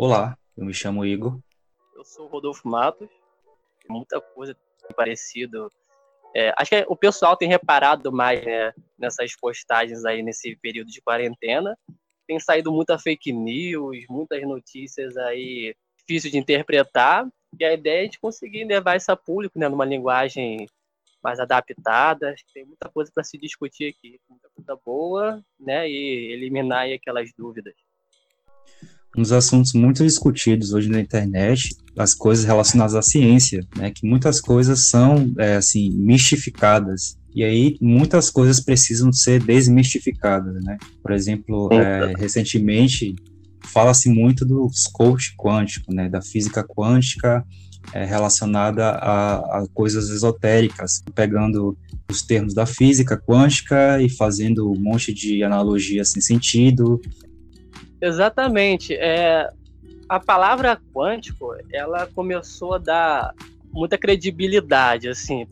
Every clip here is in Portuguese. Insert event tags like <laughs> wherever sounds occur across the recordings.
Olá, eu me chamo Igor. Eu sou o Rodolfo Matos. Muita coisa parecida. É, acho que o pessoal tem reparado mais né, nessas postagens aí nesse período de quarentena. Tem saído muita fake news, muitas notícias aí difíceis de interpretar. E a ideia é de conseguir levar isso a público, né, numa linguagem mais adaptada. Acho que tem muita coisa para se discutir aqui, muita coisa boa, né, e eliminar aí aquelas dúvidas. Um dos assuntos muito discutidos hoje na internet, as coisas relacionadas à ciência, né, que muitas coisas são, é, assim, mistificadas. E aí, muitas coisas precisam ser desmistificadas, né? Por exemplo, é, recentemente, fala-se muito do coach quântico, né, da física quântica é, relacionada a, a, coisas esotéricas, pegando os termos da física quântica e fazendo um monte de analogia sem sentido. Exatamente. É, a palavra quântico, ela começou a dar muita credibilidade assim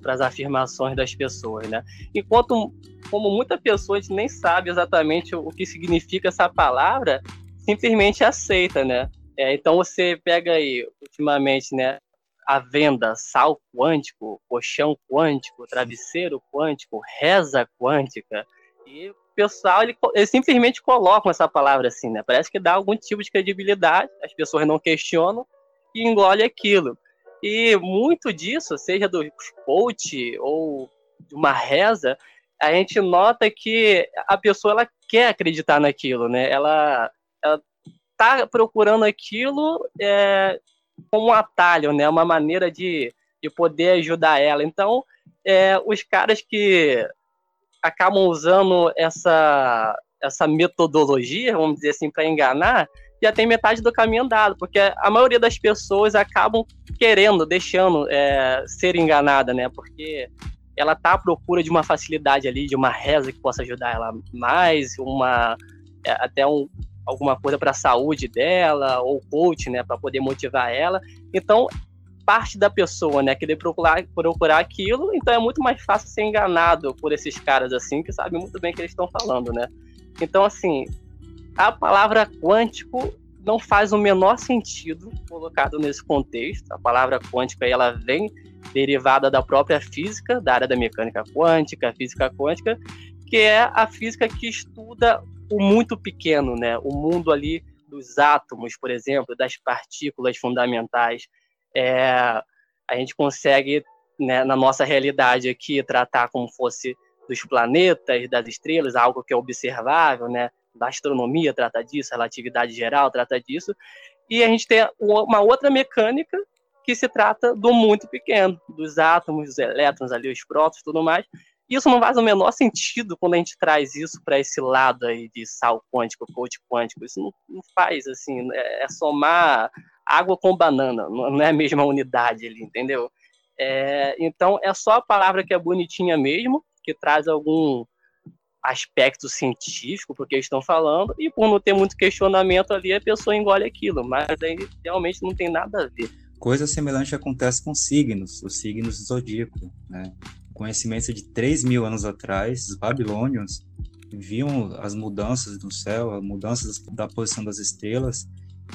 para as afirmações das pessoas, né? Enquanto como muita pessoa nem sabe exatamente o que significa essa palavra, simplesmente aceita, né? É, então você pega aí, ultimamente, né, a venda sal quântico, colchão quântico, travesseiro quântico, reza quântica, e o pessoal, ele, simplesmente colocam essa palavra assim, né? Parece que dá algum tipo de credibilidade, as pessoas não questionam e engole aquilo. E muito disso, seja do coach ou de uma reza, a gente nota que a pessoa ela quer acreditar naquilo, né? Ela ela tá procurando aquilo é, como um atalho, né? Uma maneira de, de poder ajudar ela. Então, é, os caras que acabam usando essa, essa metodologia, vamos dizer assim, para enganar, já tem metade do caminho andado, porque a maioria das pessoas acabam querendo, deixando é, ser enganada, né? Porque ela tá à procura de uma facilidade ali, de uma reza que possa ajudar ela mais, uma é, até um, alguma coisa para a saúde dela, ou coach, né, para poder motivar ela. Então, parte da pessoa, né, querer procurar, procurar aquilo, então é muito mais fácil ser enganado por esses caras assim, que sabem muito bem o que eles estão falando, né? Então, assim, a palavra quântico não faz o menor sentido colocado nesse contexto. A palavra quântica ela vem derivada da própria física, da área da mecânica quântica, física quântica, que é a física que estuda o muito pequeno, né? O mundo ali dos átomos, por exemplo, das partículas fundamentais. É, a gente consegue, né, na nossa realidade aqui, tratar como fosse dos planetas, das estrelas, algo que é observável, né? Da astronomia trata disso, a relatividade geral trata disso. E a gente tem uma outra mecânica que se trata do muito pequeno, dos átomos, dos elétrons ali, os prótons, tudo mais, isso não faz o menor sentido quando a gente traz isso para esse lado aí de sal quântico, coach quântico. Isso não, não faz, assim, é, é, somar água com banana, não é a mesma unidade ali, entendeu? É, então, é só a palavra que é bonitinha mesmo, que traz algum aspecto científico porque estão falando, e por não ter muito questionamento ali, a pessoa engole aquilo, mas aí realmente não tem nada a ver. Coisa semelhante acontece com signos, os signos zodíacos, né? conhecimento de 3 mil anos atrás, os babilônios viam as mudanças no céu, as mudanças da posição das estrelas,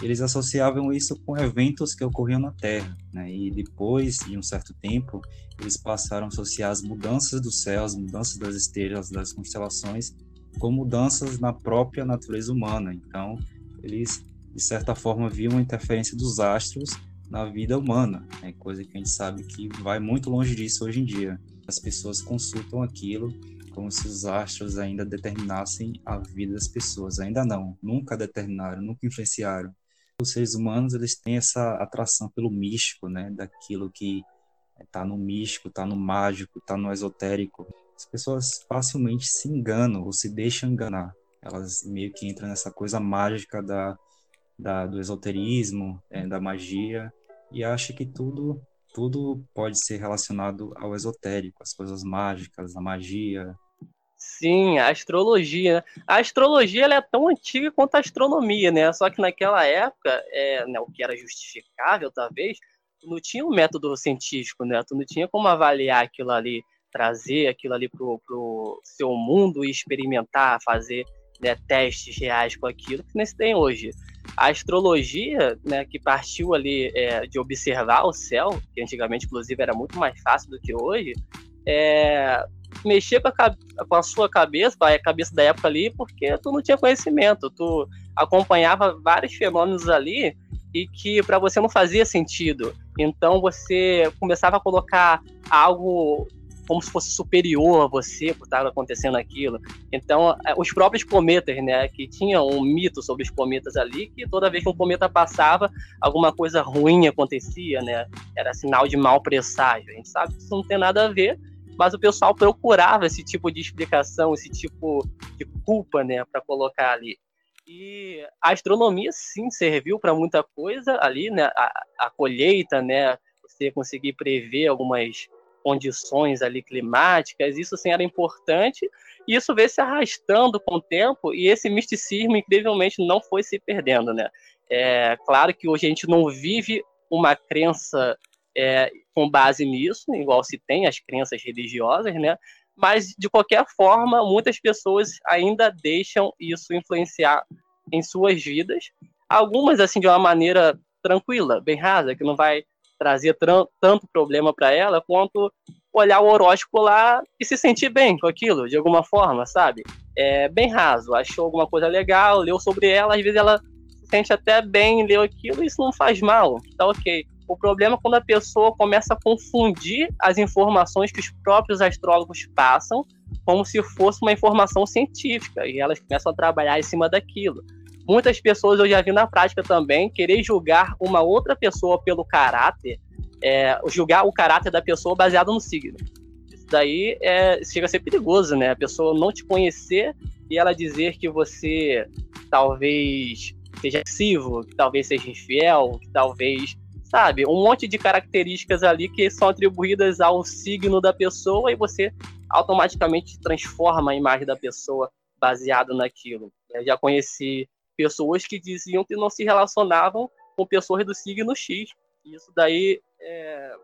eles associavam isso com eventos que ocorriam na Terra, né? E depois de um certo tempo, eles passaram a associar as mudanças do céu, as mudanças das estrelas, das constelações, com mudanças na própria natureza humana. Então, eles de certa forma viam a interferência dos astros na vida humana, né? coisa que a gente sabe que vai muito longe disso hoje em dia as pessoas consultam aquilo como se os astros ainda determinassem a vida das pessoas. Ainda não, nunca determinaram, nunca influenciaram. Os seres humanos eles têm essa atração pelo místico, né, daquilo que está no místico, está no mágico, está no esotérico. As pessoas facilmente se enganam ou se deixam enganar. Elas meio que entram nessa coisa mágica da, da do esoterismo, é, da magia e acham que tudo tudo pode ser relacionado ao esotérico, as coisas mágicas, a magia. Sim, a astrologia. Né? A astrologia ela é tão antiga quanto a astronomia, né? Só que naquela época, é, né, o que era justificável, talvez, não tinha um método científico, né? Tu não tinha como avaliar aquilo ali, trazer aquilo ali pro, pro seu mundo e experimentar, fazer né, testes reais com aquilo que nem se tem hoje. a astrologia, né, que partiu ali é, de observar o céu, que antigamente, inclusive, era muito mais fácil do que hoje, é, mexer com a, com a sua cabeça, a cabeça da época ali, porque tu não tinha conhecimento, tu acompanhava vários fenômenos ali e que para você não fazia sentido. Então você começava a colocar algo como se fosse superior a você por estar acontecendo aquilo. Então, é, os próprios cometas, né, que tinham um mito sobre os cometas ali, que toda vez que um cometa passava, alguma coisa ruim acontecia, né? Era sinal de mau presságio. A gente sabe que isso não tem nada a ver, mas o pessoal procurava esse tipo de explicação, esse tipo de culpa, né, para colocar ali. E a astronomia sim serviu para muita coisa ali, né? A, a, colheita, né? Você conseguir prever algumas condições ali climáticas, isso sim era importante. E isso veio se arrastando com o tempo e esse misticismo incrivelmente não foi se perdendo, né? É claro que hoje a gente não vive uma crença é, com base nisso, igual se tem as crenças religiosas, né? Mas, de qualquer forma, muitas pessoas ainda deixam isso influenciar em suas vidas. Algumas, assim, de uma maneira tranquila, bem rasa, que não vai trazer tanto problema para ela quanto olhar o horóscopo lá e se sentir bem com aquilo, de alguma forma, sabe? É bem raso, achou alguma coisa legal, leu sobre ela, às vezes ela se sente até bem, leu aquilo, e isso não faz mal, tá ok. O problema é quando a pessoa começa a confundir as informações que os próprios astrólogos passam como se fosse uma informação científica e elas começam a trabalhar em cima daquilo. Muitas pessoas eu já vi na prática também querer julgar uma outra pessoa pelo caráter, é, julgar o caráter da pessoa baseado no signo. Isso daí é, chega a ser perigoso, né? A pessoa não te conhecer e ela dizer que você talvez seja agressivo, que talvez seja infiel, que talvez sabe? Um monte de características ali que são atribuídas ao signo da pessoa e você automaticamente transforma a imagem da pessoa baseado naquilo. Eu já conheci pessoas que diziam que não se relacionavam com pessoas do signo X. Isso daí é,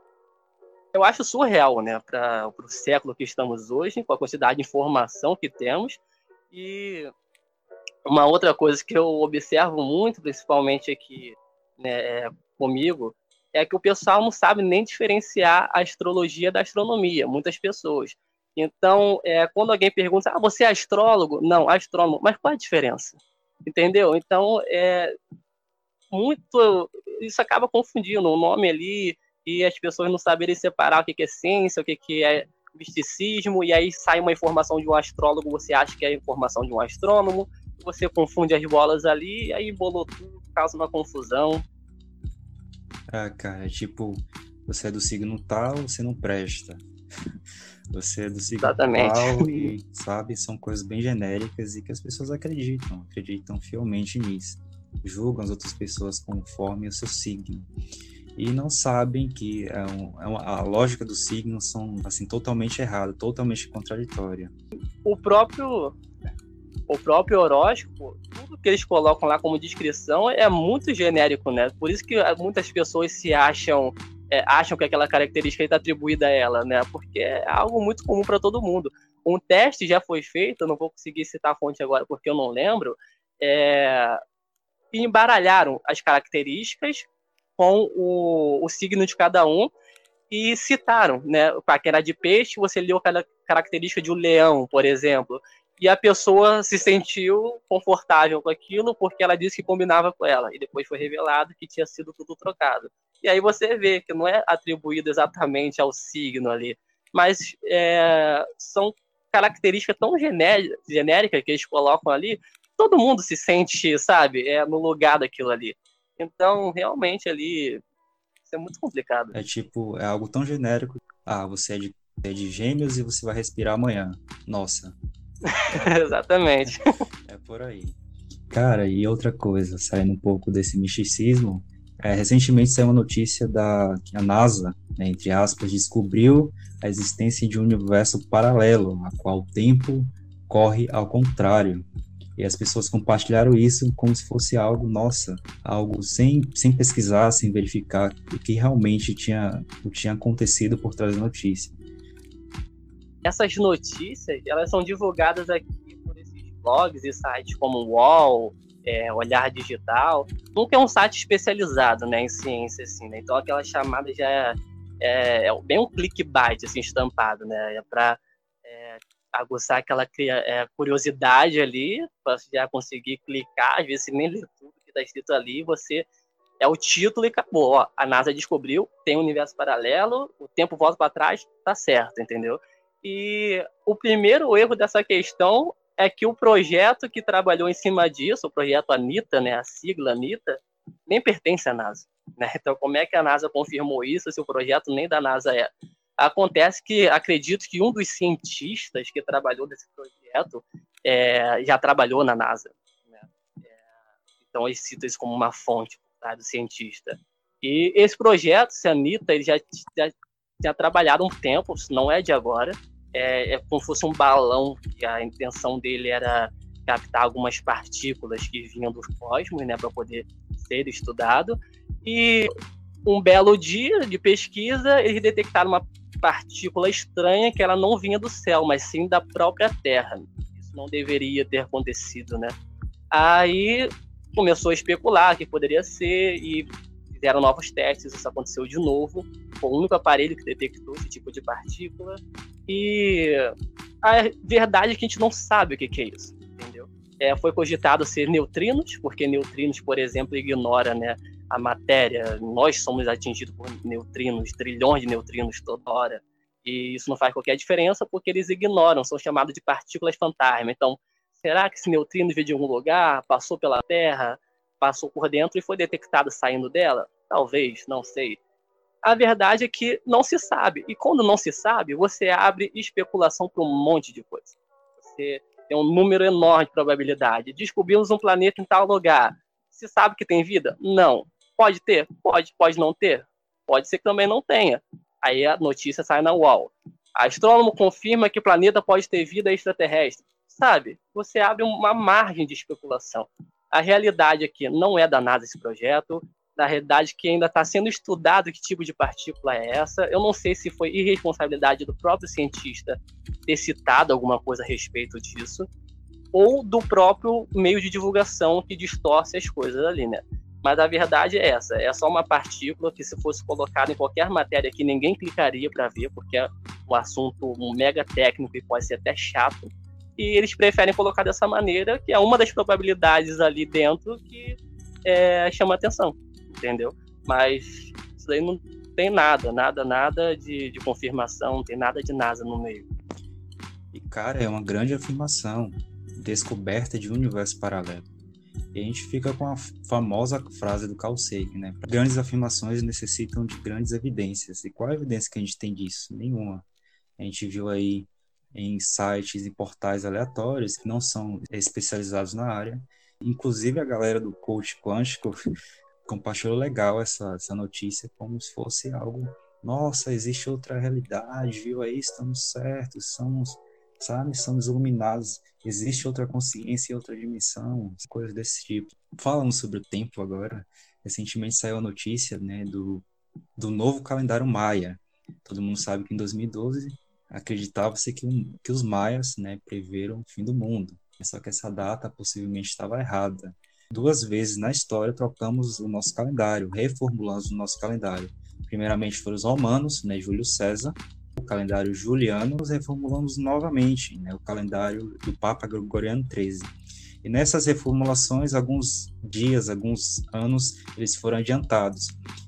eu acho surreal, né, para o século que estamos hoje, com a quantidade de informação que temos. E uma outra coisa que eu observo muito, principalmente aqui né, é, comigo, é que o pessoal não sabe nem diferenciar a astrologia da astronomia, muitas pessoas. Então, é, quando alguém pergunta, ah, você é astrólogo? Não, astrônomo. Mas qual é a diferença? Entendeu? Então, é muito. Isso acaba confundindo o nome ali e as pessoas não saberem separar o que é ciência, o que é misticismo, e aí sai uma informação de um astrólogo, você acha que é informação de um astrônomo, você confunde as bolas ali, aí bolou tudo, causa uma confusão. Ah, cara, é tipo, você é do signo tal, você não presta. <laughs> Você é do signo Exatamente. tal e, <laughs> sabe, são coisas bem genéricas e que as pessoas acreditam, acreditam fielmente nisso. Julgam as outras pessoas conforme o seu signo. E não sabem que é um, é uma, a lógica dos signos são, assim, totalmente errada, totalmente contraditória. O próprio o próprio horóscopo, tudo que eles colocam lá como descrição é muito genérico, né? Por isso que muitas pessoas se acham é, acham que aquela característica está atribuída a ela, né? Porque é algo muito comum para todo mundo. Um teste já foi feito, não vou conseguir citar a fonte agora porque eu não lembro, é, embaralharam as características com o, o signo de cada um e citaram, né? Para quem era de peixe, você leu aquela característica de um leão, por exemplo e a pessoa se sentiu confortável com aquilo porque ela disse que combinava com ela e depois foi revelado que tinha sido tudo trocado. E aí você vê que não é atribuído exatamente ao signo ali, mas é, são características tão genéricas que eles colocam ali, todo mundo se sente, sabe, é, no lugar daquilo ali. Então, realmente ali, isso é muito complicado. É tipo, é algo tão genérico. Ah, você é de, é de gêmeos e você vai respirar amanhã. Nossa, <laughs> Exatamente. É por aí. Cara, e outra coisa, saindo um pouco desse misticismo, é, recentemente saiu uma notícia da que a NASA, né, entre aspas, descobriu a existência de um universo paralelo, a qual o tempo corre ao contrário. E as pessoas compartilharam isso como se fosse algo, nossa, algo sem, sem pesquisar, sem verificar o que realmente tinha, o tinha acontecido por trás da notícia essas notícias elas são divulgadas aqui por esses blogs e sites como UOL, é, Olhar Digital, nunca é um site especializado né, em ciência, assim, né? Então aquela chamada já é, é, é bem um clickbait, assim, estampado, né? É para é, aguçar aquela é, curiosidade ali, para já conseguir clicar, às vezes nem lê tudo que está escrito ali, você é o título e acabou. Ó, a NASA descobriu, tem um universo paralelo, o tempo volta para trás, tá certo, entendeu? E o primeiro erro dessa questão é que o projeto que trabalhou em cima disso, o projeto ANITA, né, a sigla ANITA, nem pertence à NASA. Né? <laughs> Então, como é que a NASA confirmou isso se o projeto nem da NASA é? Acontece que acredito que um dos cientistas que trabalhou nesse projeto é, já trabalhou na NASA. Né? É, então, eles citam isso como uma fonte tá, do cientista. E esse projeto, Anitta, ele já, já tinha trabalhado um tempo, não é de agora. É, é como se fosse um balão, que a intenção dele era captar algumas partículas que vinham dos cosmos, né, para poder ser estudado. E um belo dia de pesquisa, eles detectaram uma partícula estranha que ela não vinha do céu, mas sim da própria Terra. Isso não deveria ter acontecido, né? Aí começou a especular que poderia ser e fizeram novos testes, isso aconteceu de novo. Foi o único aparelho que detectou esse tipo de partícula. E a verdade é que a gente não sabe o que, que é isso, entendeu? É, foi cogitado ser neutrinos, porque neutrinos, por exemplo, ignora né, a matéria. Nós somos atingidos por neutrinos, trilhões de neutrinos toda hora. E isso não faz qualquer diferença porque eles ignoram, são chamados de partículas fantasma. Então, será que esse neutrino veio de algum lugar, passou pela Terra, passou por dentro e foi detectado saindo dela? Talvez, não sei. A verdade é que não se sabe. E quando não se sabe, você abre especulação para um monte de coisa. Você tem um número enorme de probabilidade. Descobrimos um planeta em tal lugar. Se sabe que tem vida? Não. Pode ter? Pode. Pode não ter? Pode ser que também não tenha. Aí a notícia sai na UOL. Astrônomo confirma que o planeta pode ter vida extraterrestre. Sabe? Você abre uma margem de especulação. A realidade aqui não é da NASA esse projeto. Na realidade, que ainda está sendo estudado que tipo de partícula é essa. Eu não sei se foi irresponsabilidade do próprio cientista ter citado alguma coisa a respeito disso, ou do próprio meio de divulgação que distorce as coisas ali, né? Mas a verdade é essa: é só uma partícula que, se fosse colocada em qualquer matéria aqui, ninguém clicaria para ver, porque é um assunto mega técnico e pode ser até chato e eles preferem colocar dessa maneira, que é uma das probabilidades ali dentro que é, chama atenção, entendeu? Mas isso daí não tem nada, nada, nada de, de confirmação, não tem nada de NASA no meio. E, cara, é uma grande afirmação, descoberta de um universo paralelo. E a gente fica com a famosa frase do Carl Sagan, né? Grandes afirmações necessitam de grandes evidências. E qual a evidência que a gente tem disso? Nenhuma. A gente viu aí em sites e portais aleatórios que não são especializados na área. Inclusive a galera do coach quântico <laughs> compartilhou legal essa, essa notícia como se fosse algo, nossa, existe outra realidade, viu aí, estamos certos, somos, sabe, somos iluminados, existe outra consciência, outra dimensão, coisas desse tipo. Falando sobre o tempo agora, recentemente saiu a notícia, né, do, do novo calendário maia. Todo mundo sabe que em 2012 acreditava-se que, que os maias né, preveram o fim do mundo. Só que essa data possivelmente estava errada. Duas vezes na história trocamos o nosso calendário, reformulamos o nosso calendário. Primeiramente foram os romanos, né, Júlio César, o calendário juliano, nós reformulamos novamente né, o calendário do Papa Gregoriano XIII. E nessas reformulações, alguns dias, alguns anos, eles foram adiantados.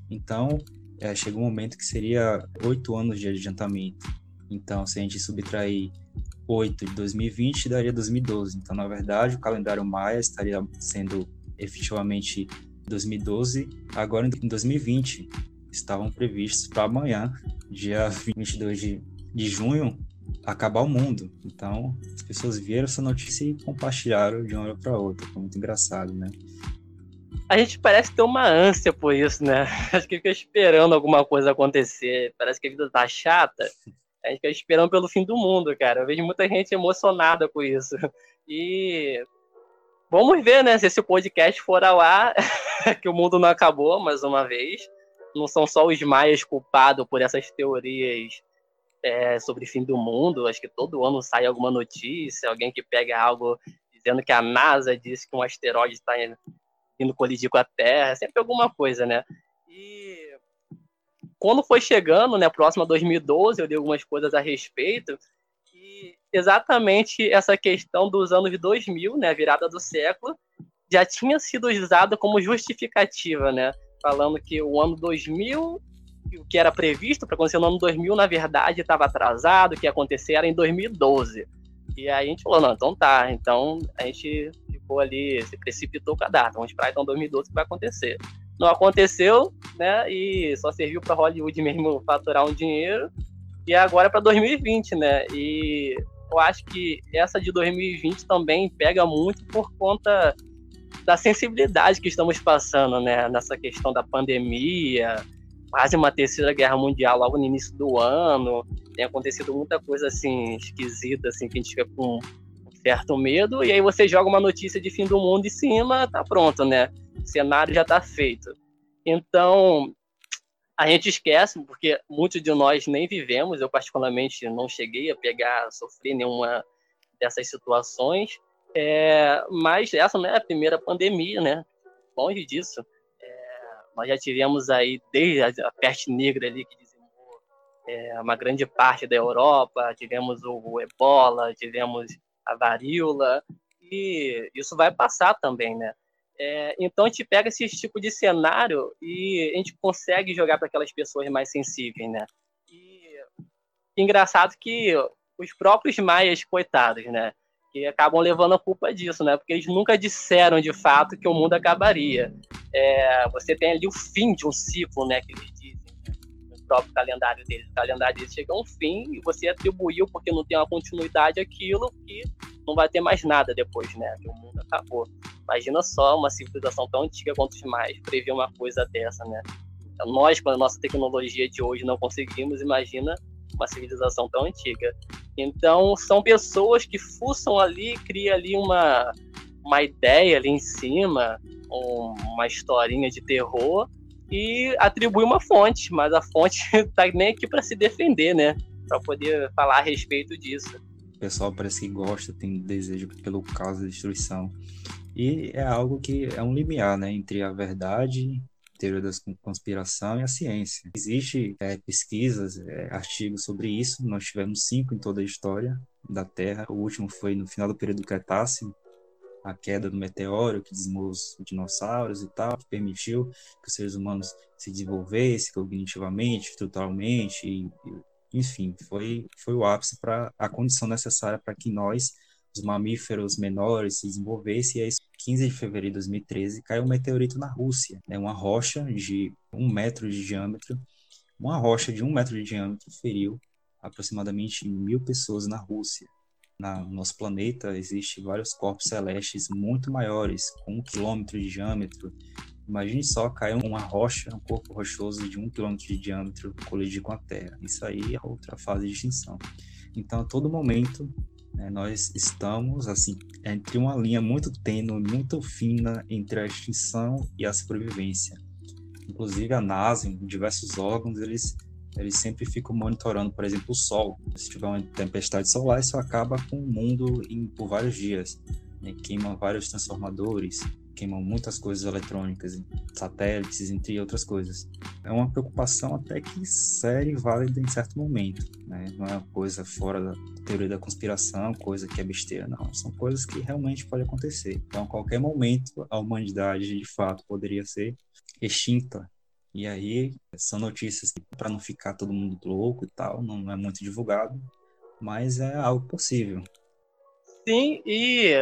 Então, é, chegou um momento que seria oito anos de adiantamento. Então, se a gente subtrair 8 de 2020, daria 2012. Então, na verdade, o calendário maia estaria sendo efetivamente 2012, agora em 2020. Estavam previstos para amanhã, dia 22 de, de junho, acabar o mundo. Então, as pessoas viram essa notícia e compartilharam de uma hora para outra. Foi muito engraçado, né? A gente parece ter uma ânsia por isso, né? <laughs> Acho que fica esperando alguma coisa acontecer. Parece que a vida tá chata. <laughs> A gente fica esperando pelo fim do mundo, cara. Eu vejo muita gente emocionada com isso. E vamos ver, né? Se esse podcast for ao ar, <laughs> que o mundo não acabou mais uma vez. Não são só os maias culpados por essas teorias é, sobre fim do mundo. Acho que todo ano sai alguma notícia, alguém que pega algo dizendo que a NASA disse que um asteroide está indo colidir com a Terra, sempre alguma coisa, né? Quando foi chegando, né, próximo a 2012, eu li algumas coisas a respeito, e exatamente essa questão dos anos 2000, né, virada do século, já tinha sido usada como justificativa, né, falando que o ano 2000, o que era previsto para acontecer no ano 2000, na verdade, estava atrasado, o que ia acontecer era em 2012. E aí a gente falou, não, então tá, então a gente ficou ali, se precipitou com a data, vamos esperar então 2012 que vai acontecer. Não aconteceu, né, e só serviu para Hollywood mesmo faturar um dinheiro, e agora é para 2020, né, e eu acho que essa de 2020 também pega muito por conta da sensibilidade que estamos passando, né, nessa questão da pandemia, quase uma terceira guerra mundial logo no início do ano, tem acontecido muita coisa assim esquisita, assim que a gente fica com certo medo e aí você joga uma notícia de fim do mundo em cima, tá pronto, né? O cenário já tá feito. Então a gente esquece porque muitos de nós nem vivemos, eu particularmente não cheguei a pegar, sofrer nenhuma dessas situações, é, mas essa não é a primeira pandemia, né? Longe disso. Nós já tivemos aí, desde a peste negra ali, que é, uma grande parte da Europa, tivemos o, o ebola, tivemos a varíola, e isso vai passar também, né? É, então a gente pega esse tipo de cenário e a gente consegue jogar para aquelas pessoas mais sensíveis, né? E engraçado que os próprios maias, coitados, né? que acabam levando a culpa disso, né? Porque eles nunca disseram de fato que o mundo acabaria. É, você tem ali o fim de um ciclo, né? Que eles dizem próprio calendário deles. O calendário deles chega a um fim e você atribuiu porque não tem uma continuidade aquilo que não vai ter mais nada depois, né? O mundo acabou. Imagina só uma civilização tão antiga quanto os mais prever uma coisa dessa, né? Então, nós, com a nossa tecnologia de hoje, não conseguimos, imagina uma civilização tão antiga. Então, são pessoas que fuçam ali, cria ali uma, uma ideia ali em cima, uma historinha de terror e atribui uma fonte, mas a fonte <laughs> tá nem aqui para se defender, né? Para poder falar a respeito disso. O pessoal parece que gosta, tem desejo pelo caos da destruição. E é algo que é um limiar, né, entre a verdade teoria da conspiração e a ciência. Existe é, pesquisas, é, artigos sobre isso. Nós tivemos cinco em toda a história da Terra. O último foi no final do período Cretáceo, a queda do meteoro que dizimou os dinossauros e tal, que permitiu que os seres humanos se desenvolvessem cognitivamente, estruturalmente, e, enfim, foi, foi o ápice para a condição necessária para que nós os mamíferos menores se desenvolvessem, e aí, 15 de fevereiro de 2013, caiu um meteorito na Rússia, né, uma rocha de um metro de diâmetro, uma rocha de um metro de diâmetro feriu aproximadamente mil pessoas na Rússia. Na, no nosso planeta existem vários corpos celestes muito maiores, com um quilômetro de diâmetro. Imagine só cair uma rocha, um corpo rochoso de um quilômetro de diâmetro colidir com a Terra. Isso aí é outra fase de extinção. Então, a todo momento, né, nós estamos assim entre uma linha muito tênue, muito fina entre a extinção e a sobrevivência. Inclusive a NASA, em diversos órgãos, eles eles sempre ficam monitorando, por exemplo, o Sol. Se tiver uma tempestade solar, isso acaba com o mundo em, por vários dias. Né? Queima vários transformadores, queimam muitas coisas eletrônicas, satélites, entre outras coisas. É uma preocupação até que séria e válida em certo momento. Né? Não é uma coisa fora da teoria da conspiração, coisa que é besteira, não. São coisas que realmente podem acontecer. Então, a qualquer momento, a humanidade, de fato, poderia ser extinta. E aí, são notícias para não ficar todo mundo louco e tal, não é muito divulgado, mas é algo possível. Sim, e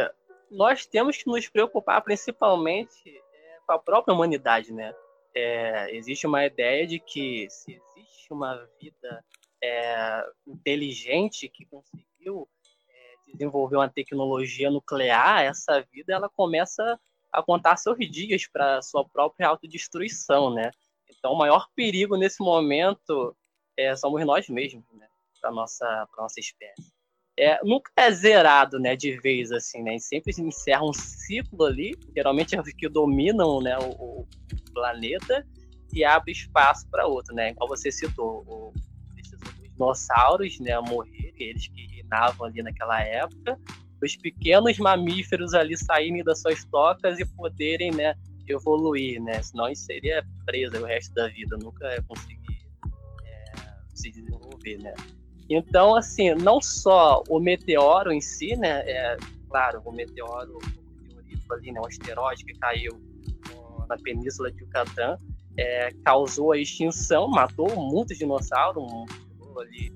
nós temos que nos preocupar principalmente é, com a própria humanidade, né? É, existe uma ideia de que se existe uma vida é, inteligente que conseguiu é, desenvolver uma tecnologia nuclear, essa vida ela começa a contar seus dias para sua própria autodestruição, né? Então, o maior perigo nesse momento é, somos nós mesmos, né? Para nossa, nossa espécie é, nunca é zerado, né, de vez, assim, né? sempre encerra um ciclo ali, geralmente é os que dominam, né, o, o planeta e abre espaço para outro, né? Igual você citou, o, os dinossauros, né, morrer, eles que reinavam ali naquela época, os pequenos mamíferos ali saírem das suas tocas e poderem, né, evoluir, né? Senão isso seria presa o resto da vida, nunca ia conseguir é, se desenvolver, né? Então, assim, não só o meteoro em si, né? É, claro, o meteoro o ali, né, um asteroide que caiu na península de Yucatán, é, causou a extinção, matou muitos dinossauros, um, ali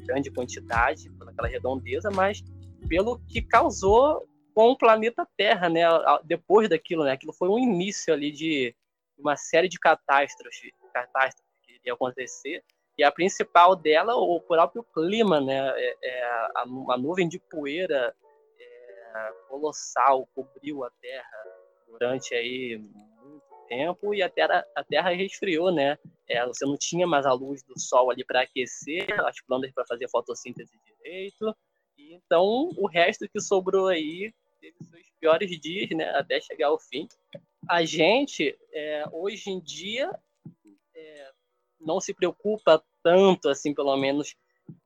é, grande quantidade, naquela redondeza, mas pelo que causou com o planeta Terra, né? Depois daquilo, né? Aquilo foi um início ali de uma série de catástrofes, catástrofes que iria acontecer. E a principal dela, o próprio clima, né? É, é uma nuvem de poeira é, colossal cobriu a Terra durante aí muito tempo e a Terra, a terra resfriou, né? É, você não tinha mais a luz do Sol ali para aquecer as plantas para fazer fotossíntese direito. Então, o resto que sobrou aí teve seus piores dias, né? Até chegar ao fim. A gente, é, hoje em dia, é, não se preocupa tanto, assim, pelo menos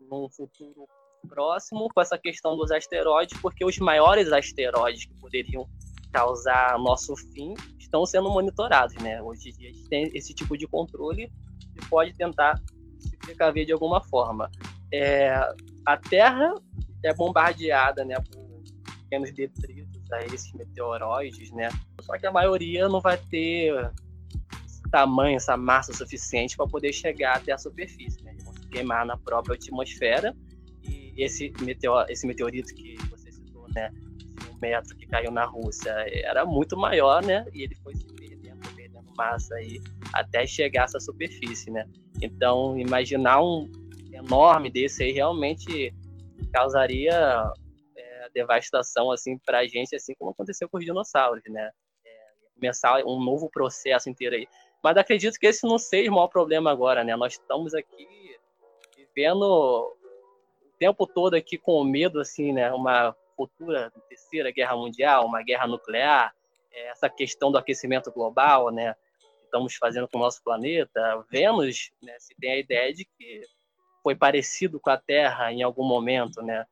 num futuro próximo, com essa questão dos asteroides, porque os maiores asteroides que poderiam causar nosso fim estão sendo monitorados, né? Hoje em dia a gente tem esse tipo de controle e pode tentar se precaver de alguma forma. É, a Terra é bombardeada, né, por pequenos detritos a esses meteoroides, né? Só que a maioria não vai ter tamanho, essa massa suficiente para poder chegar até a superfície, né? Eles vão se queimar na própria atmosfera e esse, esse meteorito que você citou, né? Um metro que caiu na Rússia era muito maior, né? E ele foi se perdendo, perdendo massa aí até chegar a essa superfície, né? Então, imaginar um enorme desse aí realmente causaria devastação assim para a gente, assim como aconteceu com os dinossauros, né? É, começar um novo processo inteiro aí. Mas acredito que esse não seja o maior problema agora, né? Nós estamos aqui vivendo o tempo todo aqui com medo, assim, né? Uma futura terceira guerra mundial, uma guerra nuclear, é, essa questão do aquecimento global, né? Estamos fazendo com o nosso planeta. Vênus, né, se tem a ideia de que foi parecido com a Terra em algum momento, né?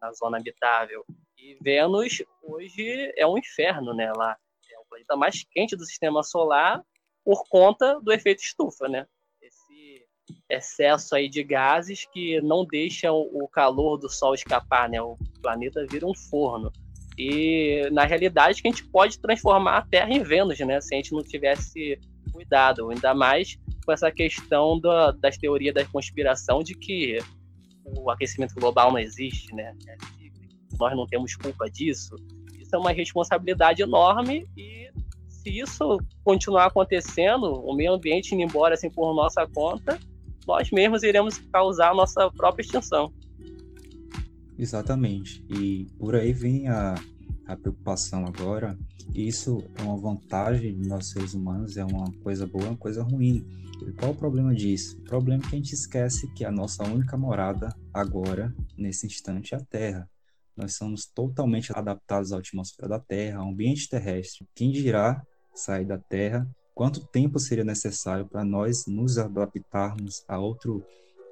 Na zona habitável. E Vênus hoje é um inferno, né? Lá é o planeta mais quente do sistema solar por conta do efeito estufa, né? Esse excesso aí de gases que não deixam o calor do Sol escapar, né? O planeta vira um forno. E na realidade que a gente pode transformar a Terra em Vênus, né? Se a gente não tivesse cuidado, ainda mais com essa questão da, das teorias da conspiração de que o aquecimento global não existe, né? É nós não temos culpa disso. Isso é uma responsabilidade enorme e se isso continuar acontecendo, o meio ambiente indo embora assim por nossa conta, nós mesmos iremos causar nossa própria extinção. Exatamente. E por aí vem a, a preocupação agora. E isso é uma vantagem de nós seres humanos, é uma coisa boa, uma coisa ruim e qual o problema disso? O problema é que a gente esquece que a nossa única morada agora, nesse instante, é a Terra. Nós somos totalmente adaptados à atmosfera da Terra, ao ambiente terrestre. Quem dirá sair da Terra? Quanto tempo seria necessário para nós nos adaptarmos a outro,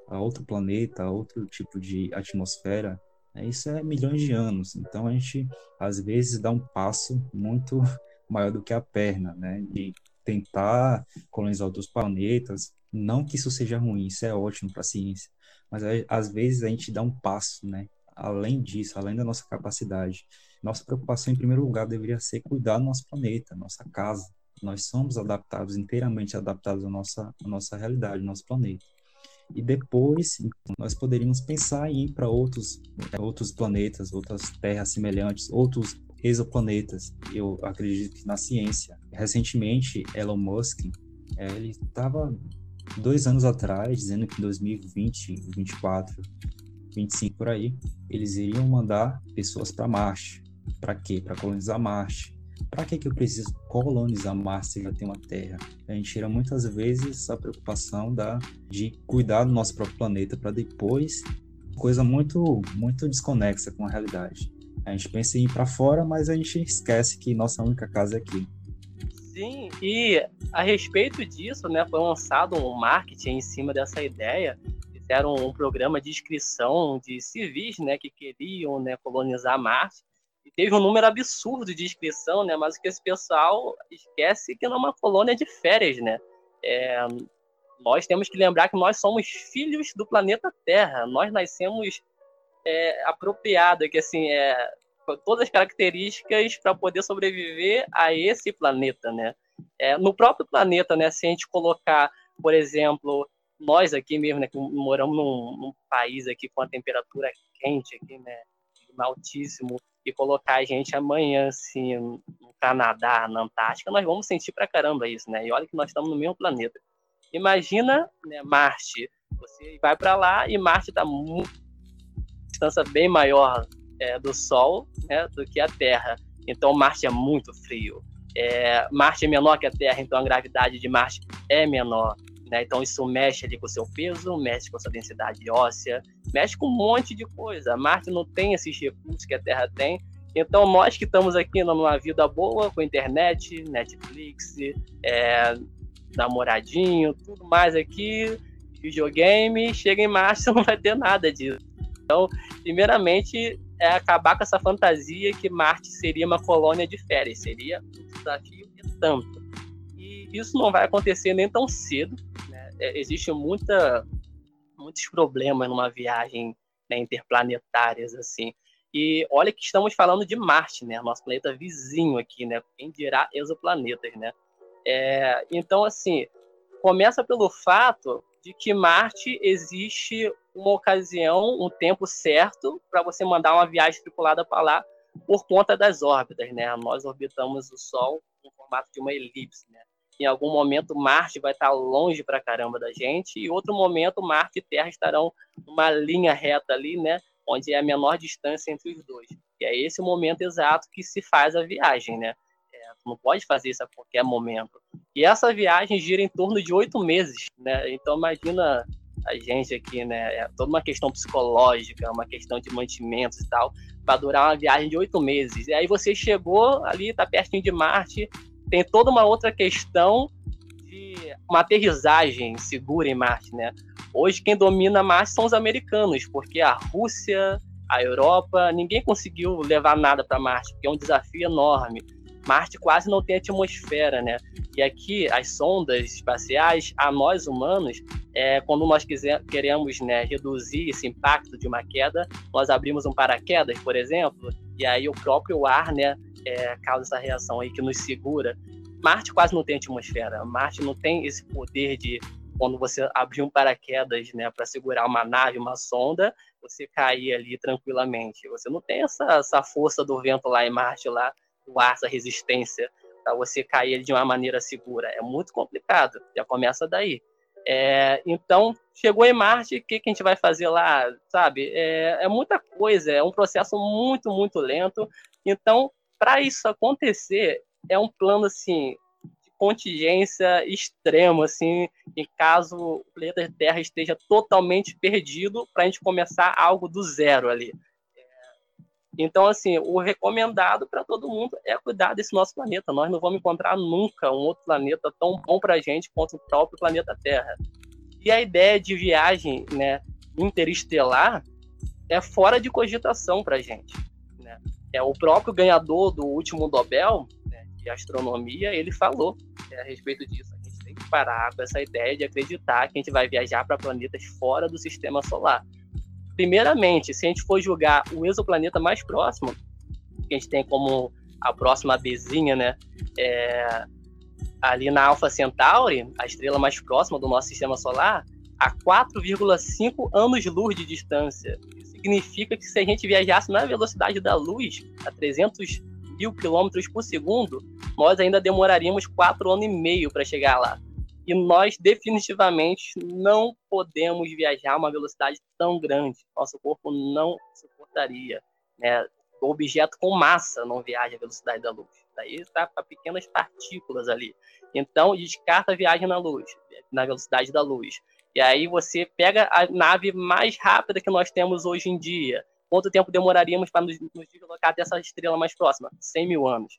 a outro planeta, a outro tipo de atmosfera? Isso é milhões de anos. Então a gente às vezes dá um passo muito <laughs> maior do que a perna, né? De tentar colonizar outros planetas. Não que isso seja ruim, isso é ótimo para a ciência, mas às vezes a gente dá um passo, né? Além disso, além da nossa capacidade. Nossa preocupação, em primeiro lugar, deveria ser cuidar do nosso planeta, nossa casa. Nós somos adaptados, inteiramente adaptados à nossa, à nossa realidade, ao nosso planeta. E depois, nós poderíamos pensar em ir para outros, outros planetas, outras terras semelhantes, outros exoplanetas. Eu acredito que na ciência. Recentemente, Elon Musk, é, ele estava dois anos atrás dizendo que em 2020, 2024, 25 por aí, eles iriam mandar pessoas para Marte. Para quê? Para colonizar Marte. Para que que eu preciso colonizar Marte se já tem uma Terra? A gente tira muitas vezes a preocupação da de cuidar do nosso próprio planeta para depois coisa muito muito desconexa com a realidade. A gente pensa em ir para fora, mas a gente esquece que nossa única casa é aqui. Sim, e a respeito disso, né, foi lançado um marketing em cima dessa ideia. fizeram um programa de inscrição de civis, né, que queriam, né, colonizar Marte. E teve um número absurdo de inscrição, né, mas o que esse pessoal esquece que não é uma colônia de férias, né? É, nós temos que lembrar que nós somos filhos do planeta Terra. Nós nascemos é, apropriado, que assim é todas as características para poder sobreviver a esse planeta, né? É, no próprio planeta, né? Se a gente colocar, por exemplo, nós aqui mesmo, né, que moramos num, num país aqui com a temperatura quente aqui, né, altíssimo, e colocar a gente amanhã, assim, no Canadá, na Antártica, nós vamos sentir pra caramba isso, né? E olha que nós estamos no mesmo planeta. Imagina, né, Marte. Você vai para lá e Marte está muito distância bem maior é, do Sol né, do que a Terra. Então Marte é muito frio. É, Marte é menor que a Terra, então a gravidade de Marte é menor. Né? Então isso mexe ali com o seu peso, mexe com a sua densidade óssea, mexe com um monte de coisa. Marte não tem esses recursos que a Terra tem. Então nós que estamos aqui numa vida boa, com internet, Netflix, é, namoradinho, tudo mais aqui, videogame, chega em Marte <laughs> não vai ter nada disso. Então, primeiramente, é acabar com essa fantasia que Marte seria uma colônia de férias, seria um desafio de tanto. Isso não vai acontecer nem tão cedo. Né? É, Existem muita, muitos problemas numa viagem né, interplanetárias assim. E olha que estamos falando de Marte, né? Nosso planeta vizinho aqui, né? Quem dirá exoplanetas, né? É, então, assim, começa pelo fato de que Marte existe uma ocasião, um tempo certo para você mandar uma viagem tripulada para lá por conta das órbitas, né? Nós orbitamos o Sol no formato de uma elipse, né? Em algum momento Marte vai estar longe para caramba da gente e outro momento Marte e Terra estarão numa linha reta ali, né? Onde é a menor distância entre os dois. E é esse o momento exato que se faz a viagem, né? não pode fazer isso a qualquer momento. E essa viagem gira em torno de oito meses, né? Então imagina a gente aqui, né? É toda uma questão psicológica, uma questão de mantimentos e tal, para durar uma viagem de oito meses. E aí você chegou ali, tá pertinho de Marte, tem toda uma outra questão de uma aterrissagem segura em Marte, né? Hoje quem domina Marte são os americanos, porque a Rússia, a Europa, ninguém conseguiu levar nada para Marte, porque é um desafio enorme. Marte quase não tem atmosfera, né? E aqui as sondas espaciais, a nós humanos, é, quando nós quiser, queremos né, reduzir esse impacto de uma queda, nós abrimos um paraquedas, por exemplo, e aí o próprio ar, né, é, causa essa reação aí que nos segura. Marte quase não tem atmosfera. Marte não tem esse poder de quando você abrir um paraquedas, né, para segurar uma nave, uma sonda, você cair ali tranquilamente. Você não tem essa, essa força do vento lá em Marte lá o ar, essa resistência, para você cair de uma maneira segura. É muito complicado, já começa daí. É, então, chegou em Marte, o que, que a gente vai fazer lá, sabe? É, é muita coisa, é um processo muito, muito lento. Então, para isso acontecer, é um plano, assim, de contingência extremo, assim, em caso o planeta Terra esteja totalmente perdido, para a gente começar algo do zero ali. Então, assim, o recomendado para todo mundo é cuidar desse nosso planeta. Nós não vamos encontrar nunca um outro planeta tão bom para a gente quanto o próprio planeta Terra. E a ideia de viagem né, interestelar é fora de cogitação para a gente. Né? É o próprio ganhador do último Nobel né, de astronomia, ele falou é, a respeito disso. A gente tem que parar com essa ideia de acreditar que a gente vai viajar para planetas fora do sistema solar primeiramente, se a gente for julgar o exoplaneta mais próximo, que a gente tem como a próxima bezinha, né? É, ali na Alpha Centauri, a estrela mais próxima do nosso sistema solar, a 4,5 anos-luz de distância. Isso significa que se a gente viajasse na velocidade da luz, a 300 mil quilômetros por segundo, nós ainda demoraríamos 4 anos e meio para chegar lá. E nós definitivamente não podemos viajar a uma velocidade tão grande. Nosso corpo não suportaria. Né? O objeto com massa não viaja a velocidade da luz. Daí está para pequenas partículas ali. Então, descarta a viagem na luz, na velocidade da luz. E aí você pega a nave mais rápida que nós temos hoje em dia. Quanto tempo demoraríamos para nos, nos deslocar dessa estrela mais próxima? 100 mil anos.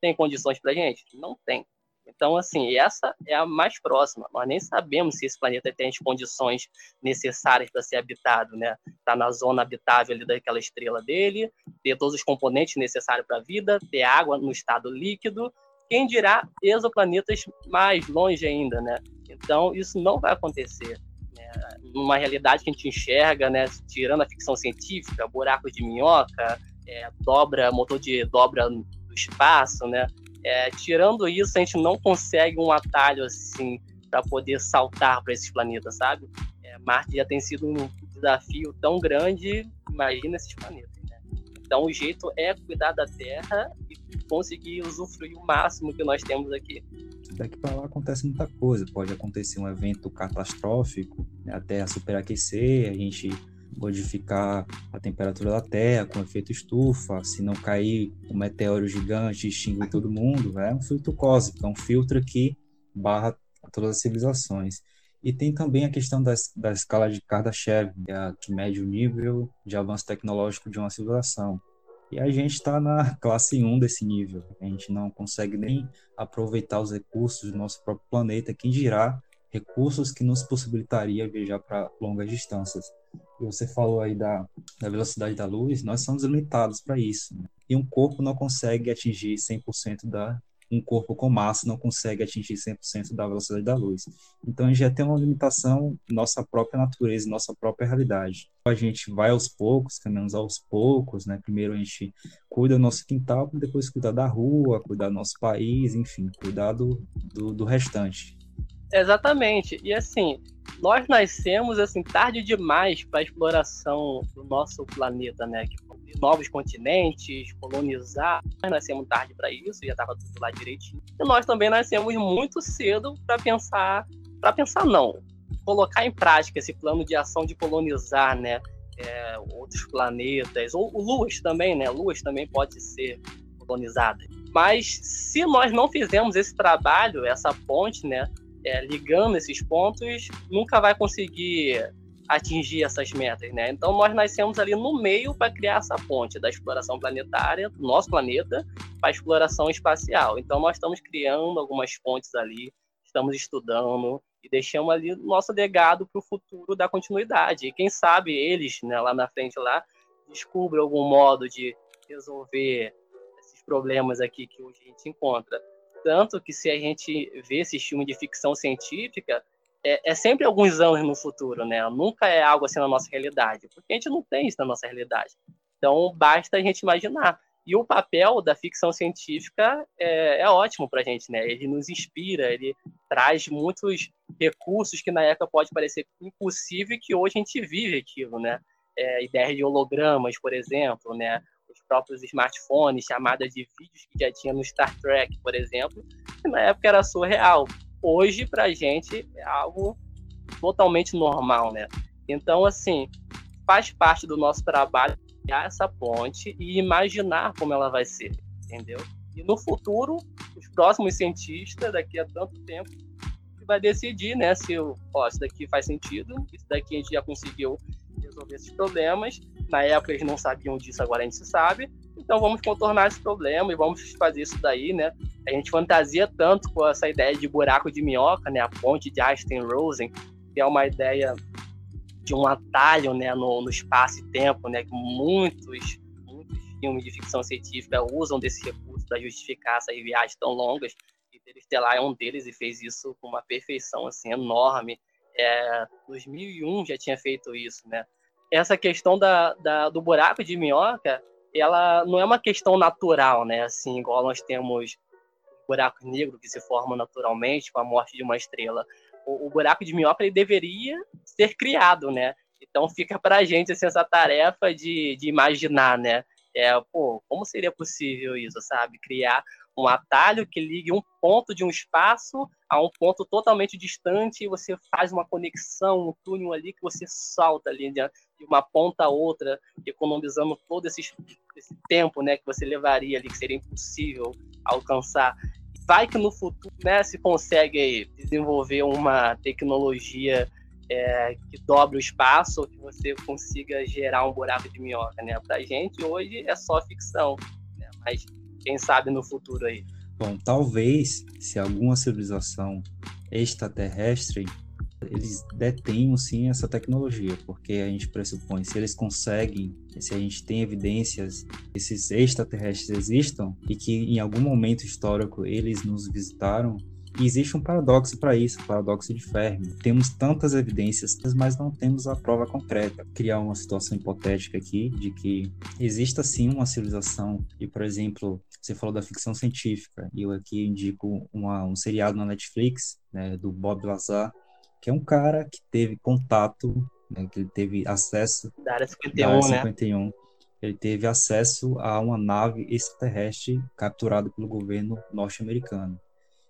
Tem condições para gente? Não tem. Então, assim, essa é a mais próxima. Nós nem sabemos se esse planeta tem as condições necessárias para ser habitado, né? Está na zona habitável ali daquela estrela dele, ter todos os componentes necessários para a vida, ter água no estado líquido. Quem dirá exoplanetas mais longe ainda, né? Então, isso não vai acontecer. Né? Numa realidade que a gente enxerga, né? Tirando a ficção científica, buracos de minhoca, é, dobra, motor de dobra do espaço, né? É, tirando isso, a gente não consegue um atalho assim para poder saltar para esses planetas, sabe? É, Marte já tem sido um desafio tão grande, imagina esses planetas. Então, o jeito é cuidar da Terra e conseguir usufruir o máximo que nós temos aqui. Daqui para lá acontece muita coisa. Pode acontecer um evento catastrófico, né? a Terra superaquecer, a gente modificar a temperatura da Terra com efeito estufa, se não cair um meteoro gigante extinguir todo mundo, é um filtro cósmico, é um filtro que barra todas as civilizações. E tem também a questão das, da escala de Kardashev, é que mede o nível de avanço tecnológico de uma civilização. E a gente está na <laughs> classe 1 desse nível. A gente não consegue nem aproveitar os recursos do nosso próprio planeta, quem dirá recursos que nos possibilitaria viajar para longas distâncias você falou aí da, da velocidade da luz, nós somos limitados para isso. Né? E um corpo não consegue atingir 100% da. Um corpo com massa não consegue atingir 100% da velocidade da luz. Então a gente já tem uma limitação nossa própria natureza, nossa própria realidade. A gente vai aos poucos, caminhamos aos poucos, né? Primeiro a gente cuida do nosso quintal, depois cuidar da rua, cuidar do nosso país, enfim, cuidar do, do, do restante. Exatamente. E assim, nós nascemos assim tarde demais para a exploração do nosso planeta, né? novos continentes, colonizar. Nós nascemos tarde para isso, já estava tudo lá direitinho. E nós também nascemos muito cedo para pensar, para pensar não, colocar em prática esse plano de ação de colonizar, né? É, outros planetas, ou luas também, né? Luas também pode ser colonizadas. Mas se nós não fizermos esse trabalho, essa ponte, né? É, ligando esses pontos, nunca vai conseguir atingir essas metas, né? Então nós nascemos ali no meio para criar essa ponte da exploração planetária do nosso planeta para a exploração espacial. Então nós estamos criando algumas pontes ali, estamos estudando e deixamos ali nosso legado para o futuro da continuidade. E quem sabe eles, né, lá na frente lá, descobrem algum modo de resolver esses problemas aqui que hoje a gente encontra. Tanto que se a gente vê esse filme de ficção científica, é, é, sempre alguns anos no futuro, né? Nunca é algo assim na nossa realidade, porque a gente não tem isso na nossa realidade. Então, basta a gente imaginar. E o papel da ficção científica é, é ótimo para a gente, né? Ele nos inspira, ele traz muitos recursos que na época pode parecer impossível e que hoje a gente vive aquilo, né? É, ideias de hologramas, por exemplo, né? Próprios smartphones, chamadas de vídeos que já tinha no Star Trek, por exemplo, que na época era surreal. Hoje, para a gente, é algo totalmente normal, né? Então, assim, faz parte do nosso trabalho criar essa ponte e imaginar como ela vai ser, entendeu? E no futuro, os próximos cientistas, daqui a tanto tempo, vai decidir, né, se ó, isso daqui faz sentido, isso daqui a gente já conseguiu resolver esses problemas, na época eles não sabiam disso, agora a gente sabe. Então vamos contornar esse problema e vamos fazer isso daí, né? A gente fantasia tanto com essa ideia de buraco de minhoca, né? A ponte de Einstein-Rosen, que é uma ideia de um atalho, né, no, no espaço e tempo, né? Que muitos, muitos filmes de ficção científica usam desse recurso para justificar essas viagens tão longas. E Interestelar é um deles e fez isso com uma perfeição assim enorme. É, 2001 já tinha feito isso, né? Essa questão da, da, do buraco de minhoca, ela não é uma questão natural, né? Assim, igual nós temos buraco negro que se forma naturalmente com a morte de uma estrela. O, o buraco de minhoca ele deveria ser criado, né? Então fica para a gente assim, essa tarefa de, de imaginar, né? É, pô, como seria possível isso, sabe? Criar um atalho que ligue um ponto de um espaço a um ponto totalmente distante e você faz uma conexão, um túnel ali que você salta ali de uma ponta a outra, economizando todo esse, esse tempo né, que você levaria ali, que seria impossível alcançar. Vai que no futuro né, se consegue desenvolver uma tecnologia é, que dobre o espaço, que você consiga gerar um buraco de minhoca. Né? Para gente, hoje, é só ficção. Né? Mas quem sabe no futuro aí. Bom, talvez se alguma civilização extraterrestre eles detenham sim essa tecnologia, porque a gente pressupõe se eles conseguem, se a gente tem evidências que esses extraterrestres existam e que em algum momento histórico eles nos visitaram, e existe um paradoxo para isso, o paradoxo de Fermi. Temos tantas evidências, mas não temos a prova concreta. Criar uma situação hipotética aqui de que exista sim uma civilização e, por exemplo, você falou da ficção científica, e eu aqui indico uma, um seriado na Netflix, né, do Bob Lazar, que é um cara que teve contato, né, que ele teve acesso da área 51, da área 51 né? Ele teve acesso a uma nave extraterrestre capturada pelo governo norte-americano.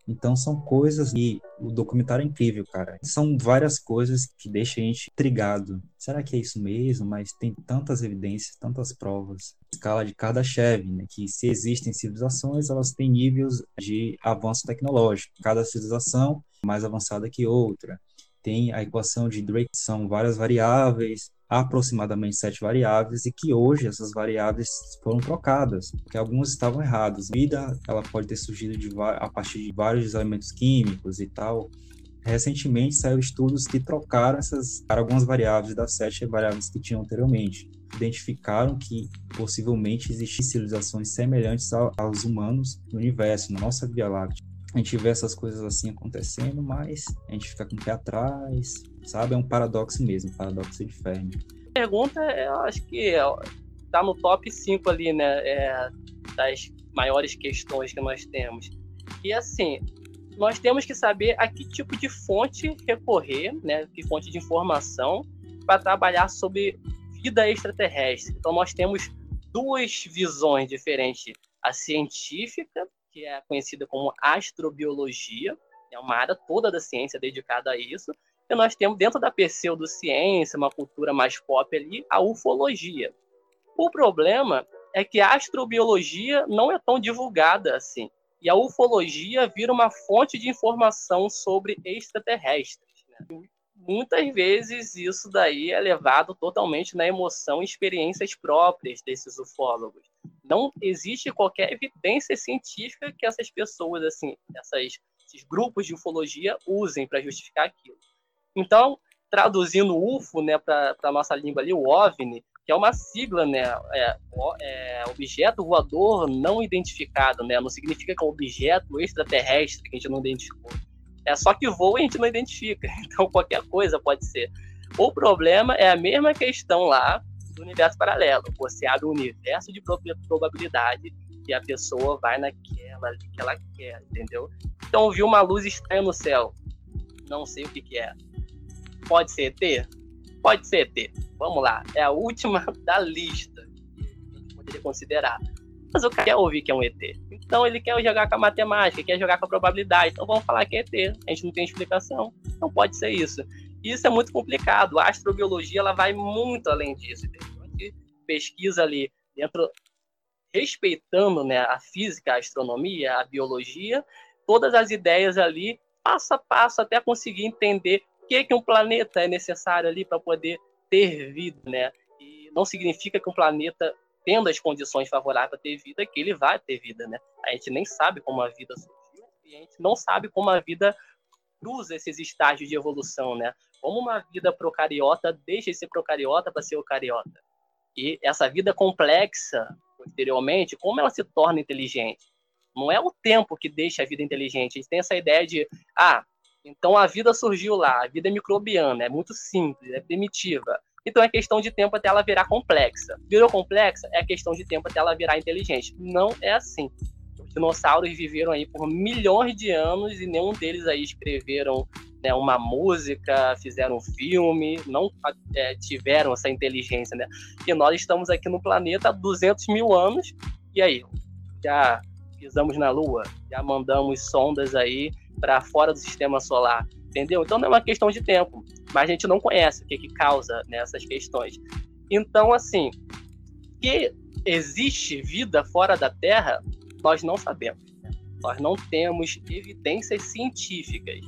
Então são coisas e o documentário é incrível, cara. São várias coisas que deixam a gente intrigado. Será que é isso mesmo? Mas tem tantas evidências, tantas provas. Escala de Kardashev, né? Que se existem civilizações, elas têm níveis de avanço tecnológico. Cada civilização mais avançada que outra tem a equação de Drake, são várias variáveis, aproximadamente sete variáveis, e que hoje essas variáveis foram trocadas, porque algumas estavam erradas. A vida ela pode ter surgido de, a partir de vários elementos químicos e tal. Recentemente saíram estudos que trocaram essas algumas variáveis das sete variáveis que tinham anteriormente. Identificaram que possivelmente existem civilizações semelhantes aos humanos no universo, na nossa Via Láctea a gente vê essas coisas assim acontecendo, mas a gente fica com o pé atrás, sabe? É um paradoxo mesmo, paradoxo de Fermi. Pergunta, eu acho que tá no top 5 ali, né? É, das maiores questões que nós temos. E assim, nós temos que saber a que tipo de fonte recorrer, né? Que fonte de informação para trabalhar sobre vida extraterrestre. Então nós temos duas visões diferentes: a científica que é conhecida como astrobiologia, é uma área toda da ciência dedicada a isso. E nós temos dentro da pseudociência, uma cultura mais pop ali, a ufologia. O problema é que a astrobiologia não é tão divulgada assim. E a ufologia vira uma fonte de informação sobre extraterrestres. Né? Muitas vezes isso daí é levado totalmente na emoção e experiências próprias desses ufólogos não existe qualquer evidência científica que essas pessoas, assim, essas, esses grupos de ufologia usem para justificar aquilo. Então, traduzindo UFO, né, para a nossa língua ali, o OVNI, que é uma sigla, né, é, é, objeto voador não identificado, né, não significa que é um objeto extraterrestre que a gente não identificou. É só que voa e a gente não identifica. <laughs> Então, qualquer coisa pode ser. O problema é a mesma questão lá do universo paralelo. Você abre um universo de probabilidade e a pessoa vai naquela que ela quer, entendeu? Então viu uma luz estranha no céu. Não sei o que, que é. Pode ser ET? Pode ser ET. Vamos lá. É a última <laughs> da lista que a gente poderia considerar. Mas o cara quer ouvir que é um ET. Então ele quer jogar com a matemática, quer jogar com a probabilidade. Então vamos falar que é ET. A gente não tem explicação. Não pode ser isso isso é muito complicado. A astrobiologia ela vai muito além disso. A gente pesquisa ali dentro, respeitando né, a física, a astronomia, a biologia, todas as ideias ali, passo a passo, até conseguir entender que, que um planeta é necessário ali para poder ter vida, né? E não significa que um planeta tendo as condições favoráveis para ter vida, que ele vai ter vida, né? A gente nem sabe como a vida surgiu e a gente não sabe como a vida cruza esses estágios de evolução, né? Como uma vida procariota deixa de ser procariota para ser eucariota. E essa vida complexa, posteriormente, como ela se torna inteligente? Não é o tempo que deixa a vida inteligente. A gente tem essa ideia de, ah, então a vida surgiu lá, a vida é microbiana, é muito simples, é primitiva. Então é questão de tempo até ela virar complexa. Virou complexa, é questão de tempo até ela virar inteligente. Não é assim dinossauros viveram aí por milhões de anos e nenhum deles aí escreveram né, uma música, fizeram um filme, não é, tiveram essa inteligência, né? E nós estamos aqui no planeta há 200 mil anos, e aí? Já pisamos na Lua, já mandamos sondas aí para fora do sistema solar, entendeu? Então não é uma questão de tempo, mas a gente não conhece o que, que causa nessas né, questões. Então, assim, que existe vida fora da Terra, nós não sabemos. Né? Nós não temos evidências científicas.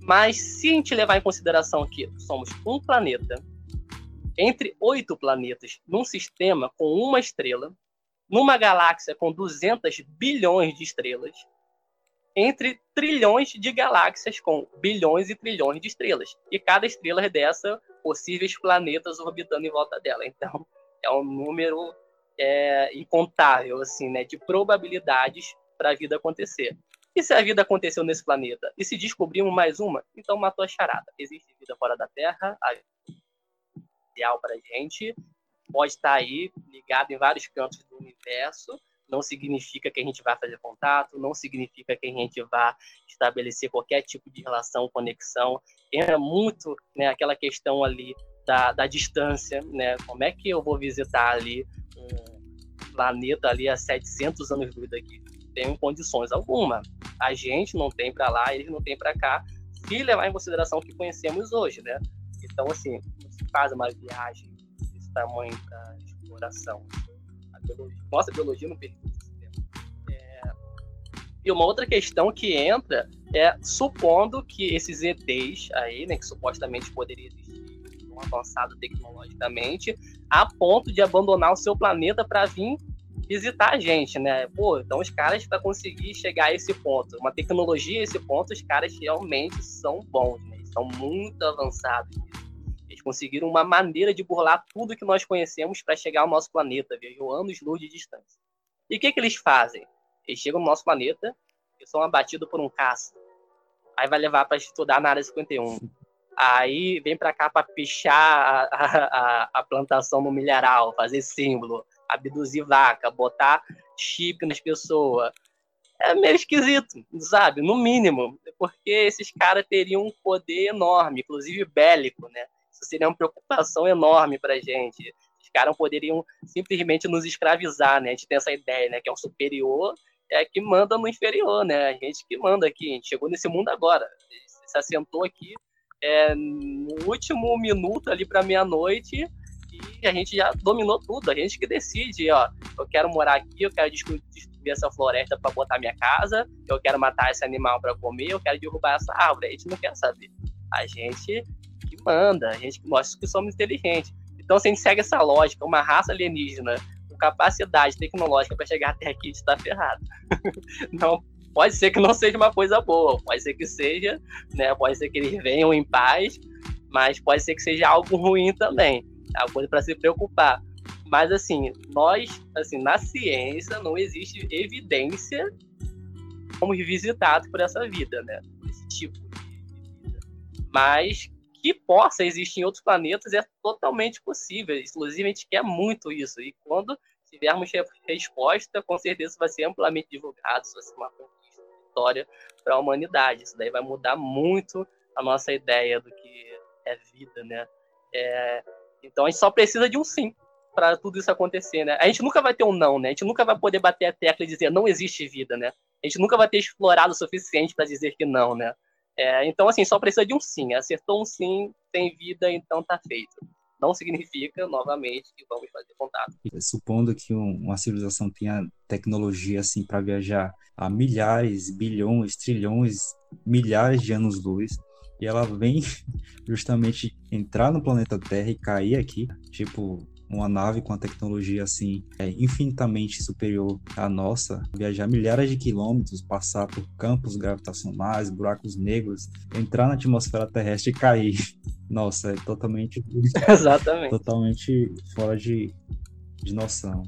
Mas se a gente levar em consideração que somos um planeta entre oito planetas num sistema com uma estrela, numa galáxia com 200 bilhões de estrelas, entre trilhões de galáxias com bilhões e trilhões de estrelas. E cada estrela é dessa, possíveis planetas orbitando em volta dela. Então, é um número é, incontável, assim, né, de probabilidades para a vida acontecer. E se a vida aconteceu nesse planeta? E se descobrimos mais uma? Então matou a charada. Existe vida fora da Terra, a ideal para a gente, pode estar aí ligado em vários cantos do universo, não significa que a gente vai fazer contato, não significa que a gente vai estabelecer qualquer tipo de relação, conexão. É muito né, aquela questão ali da, da distância, né? Como é que eu vou visitar ali um planeta ali a 700 anos-luz daqui? Tem condições alguma. A gente não tem para lá, eles não têm para cá, se levar em consideração o que conhecemos hoje, né? Então, assim, se faz uma viagem desse tamanho para exploração, biologia, nossa biologia não permite é... E uma outra questão que entra é supondo que esses ETs aí, né, que supostamente poderiam existir um avançado tecnologicamente, a ponto de abandonar o seu planeta para vir visitar a gente, né? Pô, então os caras para conseguir chegar a esse ponto, uma tecnologia a esse ponto, os caras realmente são bons, né? São muito avançados. Conseguiram uma maneira de burlar tudo que nós conhecemos para chegar ao nosso planeta, viajou anos-luz de distância. E o que, que eles fazem? Eles chegam no nosso planeta e são abatidos por um caça. Aí vai levar para estudar na área 51. Aí vem para cá para pichar a, a, a, plantação no milharal, fazer símbolo, abduzir vaca, botar chip nas pessoas. É meio esquisito, sabe? No mínimo, porque esses caras teriam um poder enorme, inclusive bélico, né? Seria uma preocupação enorme para gente. Os caras poderiam simplesmente nos escravizar, né? A gente tem essa ideia, né? Que é o superior é que manda no inferior, né? A gente que manda aqui. A gente chegou nesse mundo agora. Se assentou aqui é, no último minuto ali para meia-noite e a gente já dominou tudo. A gente que decide, ó. Eu quero morar aqui, eu quero destruir essa floresta para botar minha casa, eu quero matar esse animal para comer, eu quero derrubar essa árvore. A gente não quer saber. A gente manda, a gente nós que somos inteligentes. Então, se a gente segue essa lógica, uma raça alienígena com capacidade tecnológica para chegar até aqui, está ferrado. <laughs> não pode ser que não seja uma coisa boa, pode ser que seja, né? Pode ser que eles venham em paz, mas pode ser que seja algo ruim também. É uma coisa para se preocupar. Mas assim, nós, assim, na ciência não existe evidência como visitados por essa vida, né? Esse tipo de vida. Mas que possa existir em outros planetas é totalmente possível. Inclusive, a gente quer muito isso. E quando tivermos resposta, com certeza vai ser amplamente divulgado. Isso vai ser uma conquista, para a humanidade. Isso daí vai mudar muito a nossa ideia do que é vida, né? É... Então, a gente só precisa de um sim para tudo isso acontecer, né? A gente nunca vai ter um não, né? A gente nunca vai poder bater a tecla e dizer não existe vida, né? A gente nunca vai ter explorado o suficiente para dizer que não, né? É, então, assim, só precisa de um sim. Acertou um sim, tem vida, então tá feito. Não significa, novamente, que vamos fazer contato. Supondo que um, uma civilização tenha tecnologia assim para viajar a milhares, bilhões, trilhões, milhares de anos-luz, e ela vem <laughs> justamente entrar no planeta Terra e cair aqui, tipo, uma nave com a tecnologia assim é infinitamente superior à nossa, viajar milhares de quilômetros, passar por campos gravitacionais, buracos negros, entrar na atmosfera terrestre e cair. <laughs> Nossa, é totalmente <laughs> Exatamente. totalmente fora de, de noção.